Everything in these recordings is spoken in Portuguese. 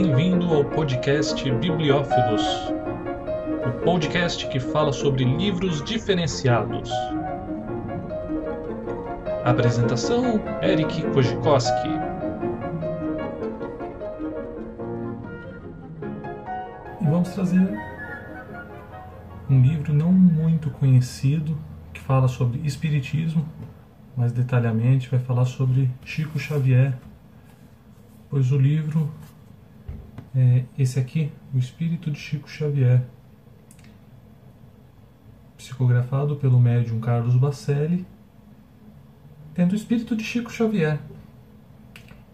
Bem-vindo ao podcast Bibliófilos, o podcast que fala sobre livros diferenciados. Apresentação: Eric Kojikoski. E vamos trazer um livro não muito conhecido que fala sobre espiritismo, mais detalhadamente vai falar sobre Chico Xavier, pois o livro é esse aqui, O Espírito de Chico Xavier, psicografado pelo médium Carlos Bacelli, tendo o espírito de Chico Xavier,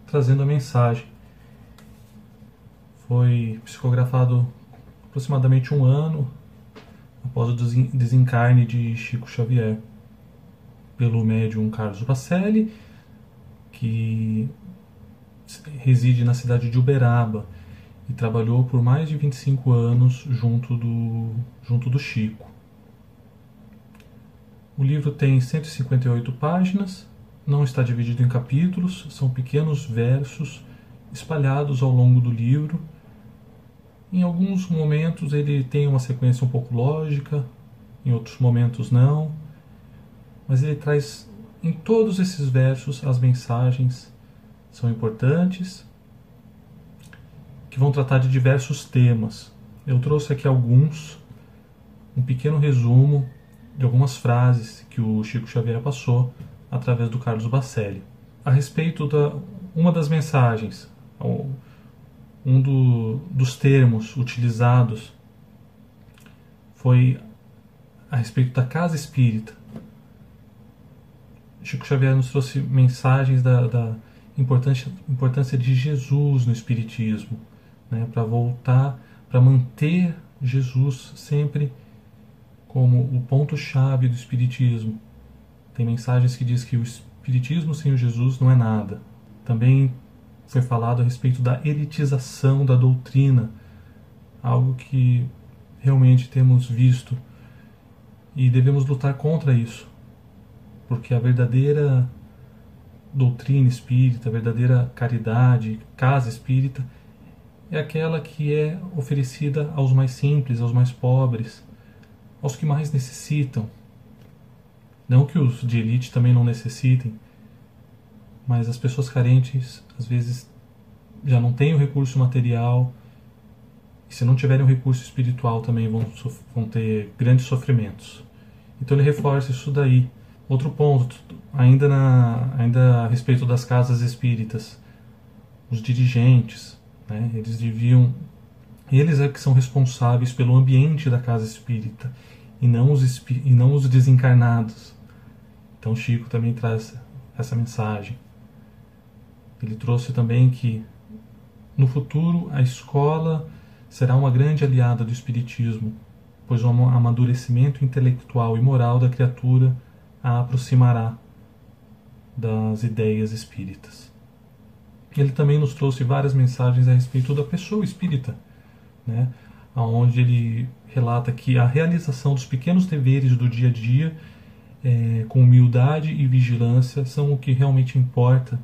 trazendo a mensagem. Foi psicografado aproximadamente um ano após o desencarne de Chico Xavier, pelo médium Carlos Bacelli, que reside na cidade de Uberaba e trabalhou por mais de 25 anos junto do, junto do Chico. O livro tem 158 páginas, não está dividido em capítulos, são pequenos versos espalhados ao longo do livro. Em alguns momentos ele tem uma sequência um pouco lógica, em outros momentos não, mas ele traz em todos esses versos as mensagens são importantes que vão tratar de diversos temas. Eu trouxe aqui alguns, um pequeno resumo de algumas frases que o Chico Xavier passou através do Carlos Bacelli. A respeito da uma das mensagens, um do, dos termos utilizados foi a respeito da casa espírita. Chico Xavier nos trouxe mensagens da, da importância, importância de Jesus no Espiritismo, né, para voltar, para manter Jesus sempre como o ponto-chave do Espiritismo. Tem mensagens que diz que o Espiritismo sem o Jesus não é nada. Também foi falado a respeito da elitização da doutrina, algo que realmente temos visto e devemos lutar contra isso, porque a verdadeira doutrina espírita, a verdadeira caridade, casa espírita, é aquela que é oferecida aos mais simples, aos mais pobres, aos que mais necessitam. Não que os de elite também não necessitem, mas as pessoas carentes às vezes já não têm o recurso material e se não tiverem o recurso espiritual também vão, vão ter grandes sofrimentos. Então ele reforça isso daí. Outro ponto, ainda, na, ainda a respeito das casas espíritas, os dirigentes, né? Eles deviam. Eles é que são responsáveis pelo ambiente da casa espírita e não os, e não os desencarnados. Então Chico também traz essa mensagem. Ele trouxe também que no futuro a escola será uma grande aliada do espiritismo, pois o amadurecimento intelectual e moral da criatura a aproximará das ideias espíritas. Ele também nos trouxe várias mensagens a respeito da pessoa espírita, né? onde ele relata que a realização dos pequenos deveres do dia a dia, é, com humildade e vigilância, são o que realmente importa.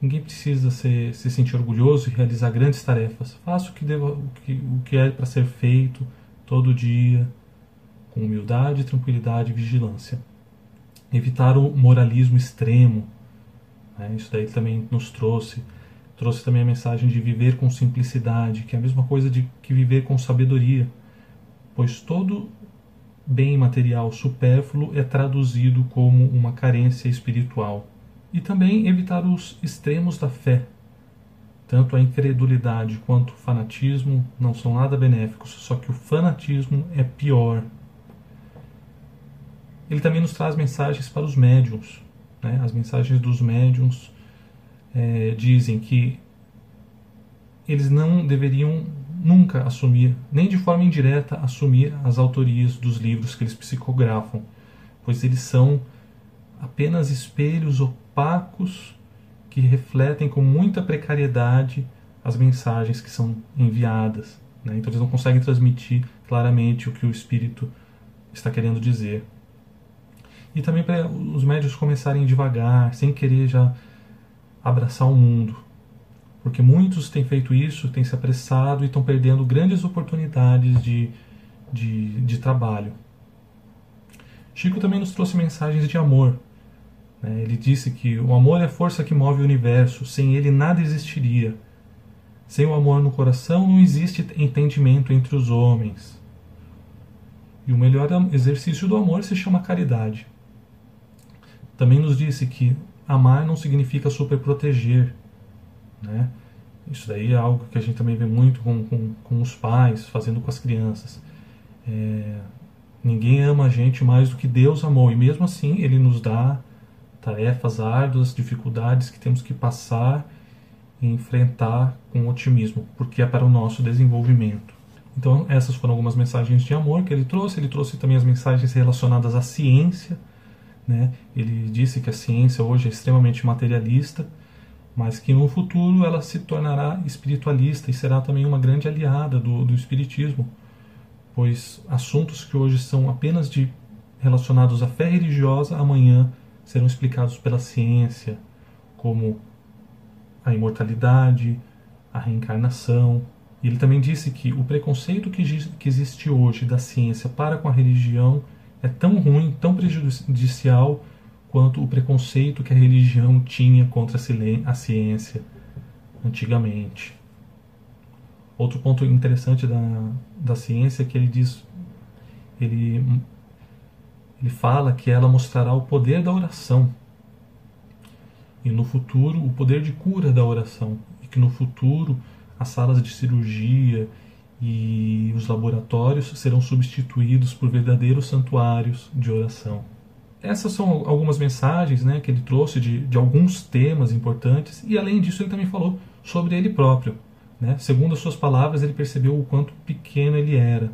Ninguém precisa ser, se sentir orgulhoso e realizar grandes tarefas. Faça o que, deva, o que, o que é para ser feito todo dia, com humildade, tranquilidade e vigilância. Evitar o moralismo extremo, né? Isso daí também nos trouxe. Trouxe também a mensagem de viver com simplicidade, que é a mesma coisa de que viver com sabedoria, pois todo bem material supérfluo é traduzido como uma carência espiritual. E também evitar os extremos da fé. Tanto a incredulidade quanto o fanatismo não são nada benéficos, só que o fanatismo é pior. Ele também nos traz mensagens para os médiums, né? As mensagens dos médiums é, dizem que eles não deveriam nunca assumir, nem de forma indireta, assumir as autorias dos livros que eles psicografam, pois eles são apenas espelhos opacos que refletem com muita precariedade as mensagens que são enviadas. Né? Então eles não conseguem transmitir claramente o que o espírito está querendo dizer. E também para os médios começarem devagar, sem querer já abraçar o mundo. porque muitos têm feito isso, têm se apressado e estão perdendo grandes oportunidades de, de, de trabalho. Chico também nos trouxe mensagens de amor. Né? Ele disse que o amor é a força que move o universo, sem ele nada existiria. Sem o amor no coração não existe entendimento entre os homens. E o melhor exercício do amor se chama caridade. Também nos disse que amar não significa superproteger. Né? Isso daí é algo que a gente também vê muito com, com, com os pais, fazendo com as crianças. É, ninguém ama a gente mais do que Deus amou, e mesmo assim Ele nos dá tarefas árduas, dificuldades que temos que passar e enfrentar com otimismo, porque é para o nosso desenvolvimento. Então, essas foram algumas mensagens de amor que ele trouxe. Ele trouxe também as mensagens relacionadas à ciência. Né? Ele disse que a ciência hoje é extremamente materialista, mas que no futuro ela se tornará espiritualista e será também uma grande aliada do, do espiritismo, pois assuntos que hoje são apenas de relacionados à fé religiosa amanhã serão explicados pela ciência, como a imortalidade, a reencarnação. E ele também disse que o preconceito que, que existe hoje da ciência para com a religião é tão ruim, tão prejudicial quanto o preconceito que a religião tinha contra a ciência antigamente. Outro ponto interessante da, da ciência é que ele diz, ele ele fala que ela mostrará o poder da oração e no futuro o poder de cura da oração e que no futuro as salas de cirurgia e os laboratórios serão substituídos por verdadeiros santuários de oração. Essas são algumas mensagens né, que ele trouxe de, de alguns temas importantes e além disso ele também falou sobre ele próprio. Né? Segundo as suas palavras, ele percebeu o quanto pequeno ele era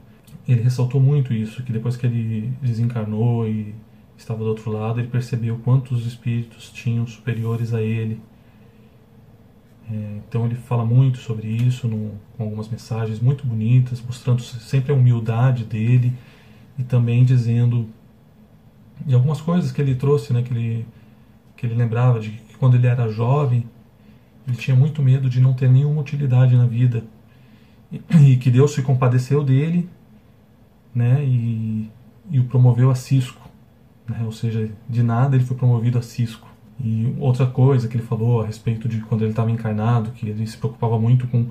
ele ressaltou muito isso, que depois que ele desencarnou e estava do outro lado, ele percebeu quantos espíritos tinham superiores a ele. É, então ele fala muito sobre isso, no, com algumas mensagens muito bonitas, mostrando sempre a humildade dele e também dizendo de algumas coisas que ele trouxe, né, que ele que ele lembrava de que quando ele era jovem ele tinha muito medo de não ter nenhuma utilidade na vida e, e que Deus se compadeceu dele né, e, e o promoveu a Cisco. Né, ou seja, de nada ele foi promovido a Cisco. E outra coisa que ele falou a respeito de quando ele estava encarnado, que ele se preocupava muito com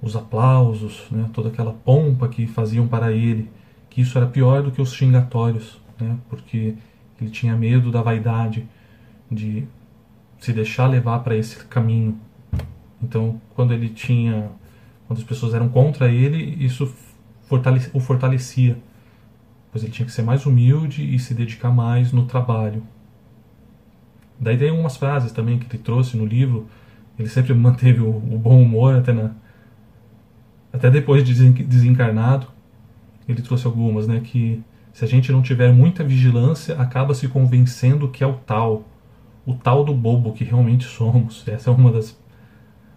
os aplausos, né, toda aquela pompa que faziam para ele, que isso era pior do que os xingatórios, né, porque ele tinha medo da vaidade, de se deixar levar para esse caminho. Então, quando ele tinha, quando as pessoas eram contra ele, isso o fortalecia, pois ele tinha que ser mais humilde e se dedicar mais no trabalho. Daí tem algumas frases também que ele trouxe no livro. Ele sempre manteve o, o bom humor até na até depois de desencarnado. Ele trouxe algumas, né, que se a gente não tiver muita vigilância, acaba se convencendo que é o tal, o tal do bobo que realmente somos. Essa é uma das,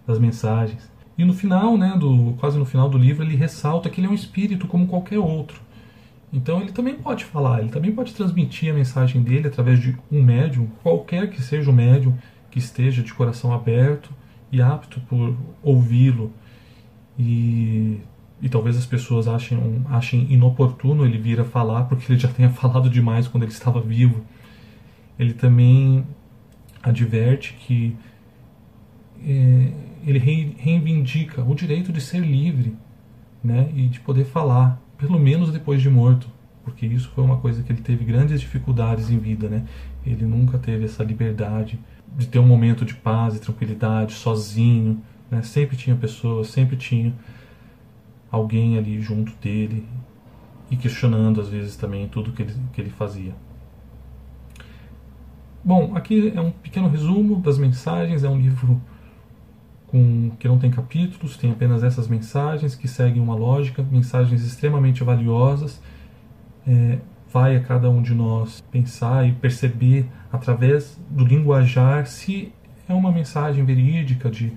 das mensagens. E no final, né, do, quase no final do livro, ele ressalta que ele é um espírito como qualquer outro. Então ele também pode falar, ele também pode transmitir a mensagem dele através de um médium, qualquer que seja o médium que esteja de coração aberto e apto por ouvi-lo. E, e talvez as pessoas achem, achem inoportuno ele vir a falar, porque ele já tenha falado demais quando ele estava vivo. Ele também adverte que é, ele reivindica o direito de ser livre né, e de poder falar, pelo menos depois de morto, porque isso foi uma coisa que ele teve grandes dificuldades em vida. Né? Ele nunca teve essa liberdade de ter um momento de paz e tranquilidade, sozinho. Né? Sempre tinha pessoas, sempre tinha alguém ali junto dele e questionando às vezes também tudo que ele, que ele fazia. Bom, aqui é um pequeno resumo das mensagens, é um livro com, que não tem capítulos, tem apenas essas mensagens que seguem uma lógica, mensagens extremamente valiosas. É, vai a cada um de nós pensar e perceber através do linguajar se é uma mensagem verídica de,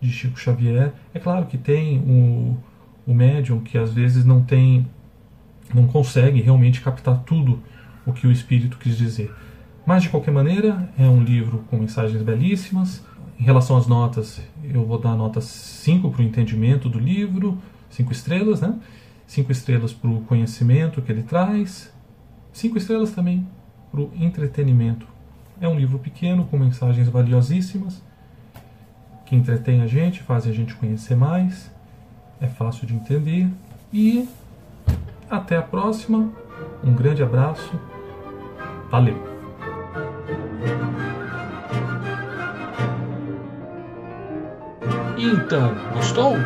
de Chico Xavier. É claro que tem o, o médium que às vezes não tem, não consegue realmente captar tudo o que o espírito quis dizer. Mas de qualquer maneira, é um livro com mensagens belíssimas, em relação às notas, eu vou dar nota 5 para o entendimento do livro, 5 estrelas, né? 5 estrelas para o conhecimento que ele traz, 5 estrelas também para o entretenimento. É um livro pequeno com mensagens valiosíssimas que entretém a gente, fazem a gente conhecer mais, é fácil de entender e até a próxima. Um grande abraço. Valeu! Então, gostou?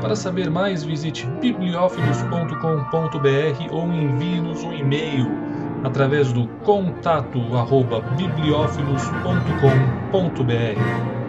Para saber mais, visite bibliófilos.com.br ou envie-nos um e-mail através do contato bibliófilos.com.br.